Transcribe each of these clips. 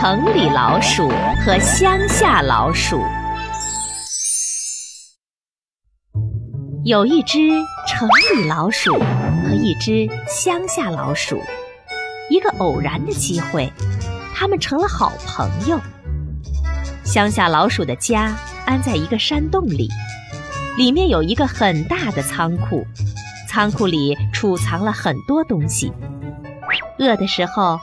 城里老鼠和乡下老鼠。有一只城里老鼠和一只乡下老鼠，一个偶然的机会，他们成了好朋友。乡下老鼠的家安在一个山洞里，里面有一个很大的仓库，仓库里储藏了很多东西。饿的时候，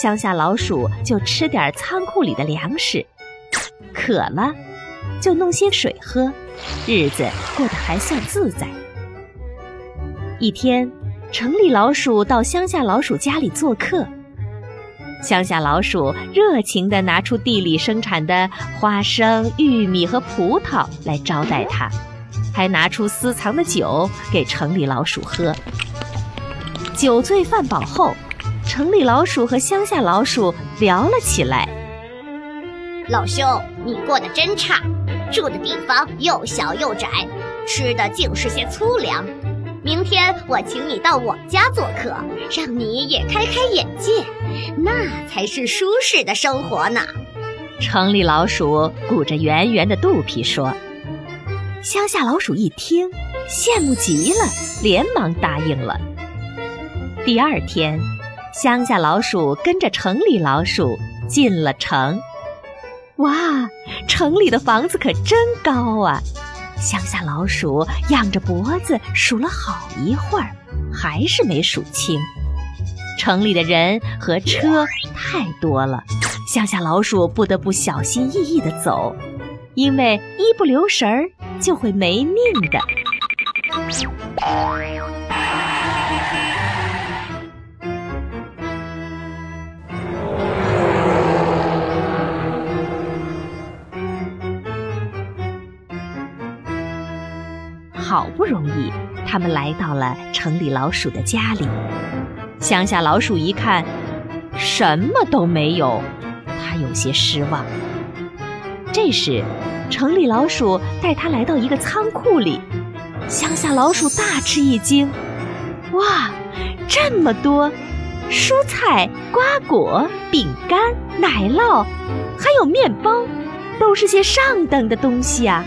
乡下老鼠就吃点仓库里的粮食；渴了，就弄些水喝，日子过得还算自在。一天，城里老鼠到乡下老鼠家里做客，乡下老鼠热情地拿出地里生产的花生、玉米和葡萄来招待他，还拿出私藏的酒给城里老鼠喝。酒醉饭饱后。城里老鼠和乡下老鼠聊了起来。老兄，你过得真差，住的地方又小又窄，吃的尽是些粗粮。明天我请你到我家做客，让你也开开眼界，那才是舒适的生活呢。城里老鼠鼓着圆圆的肚皮说。乡下老鼠一听，羡慕极了，连忙答应了。第二天。乡下老鼠跟着城里老鼠进了城，哇，城里的房子可真高啊！乡下老鼠仰着脖子数了好一会儿，还是没数清。城里的人和车太多了，乡下老鼠不得不小心翼翼地走，因为一不留神儿就会没命的。好不容易，他们来到了城里老鼠的家里。乡下老鼠一看，什么都没有，他有些失望。这时，城里老鼠带他来到一个仓库里，乡下老鼠大吃一惊：“哇，这么多蔬菜、瓜果、饼干、奶酪，还有面包，都是些上等的东西啊！”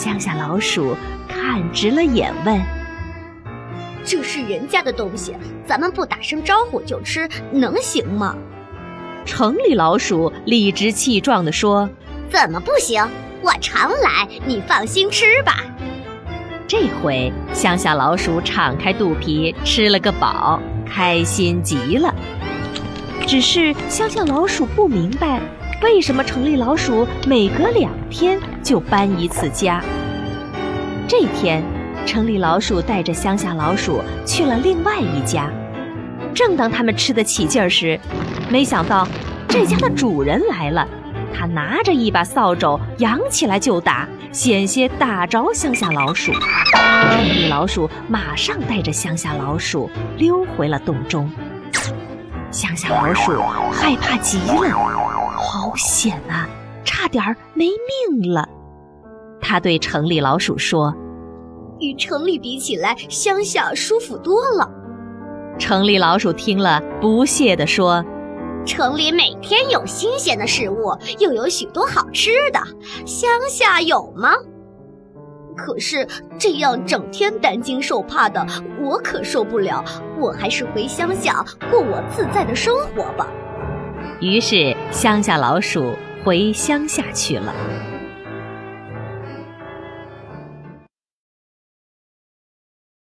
乡下老鼠看直了眼，问：“这是人家的东西，咱们不打声招呼就吃，能行吗？”城里老鼠理直气壮地说：“怎么不行？我常来，你放心吃吧。”这回乡下老鼠敞开肚皮吃了个饱，开心极了。只是乡下老鼠不明白。为什么城里老鼠每隔两天就搬一次家？这天，城里老鼠带着乡下老鼠去了另外一家。正当他们吃得起劲儿时，没想到这家的主人来了。他拿着一把扫帚，扬起来就打，险些打着乡下老鼠。城里老鼠马上带着乡下老鼠溜回了洞中。乡下老鼠害怕极了。好险啊！差点儿没命了。他对城里老鼠说：“与城里比起来，乡下舒服多了。”城里老鼠听了，不屑地说：“城里每天有新鲜的食物，又有许多好吃的，乡下有吗？可是这样整天担惊受怕的，我可受不了。我还是回乡下过我自在的生活吧。”于是，乡下老鼠回乡下去了。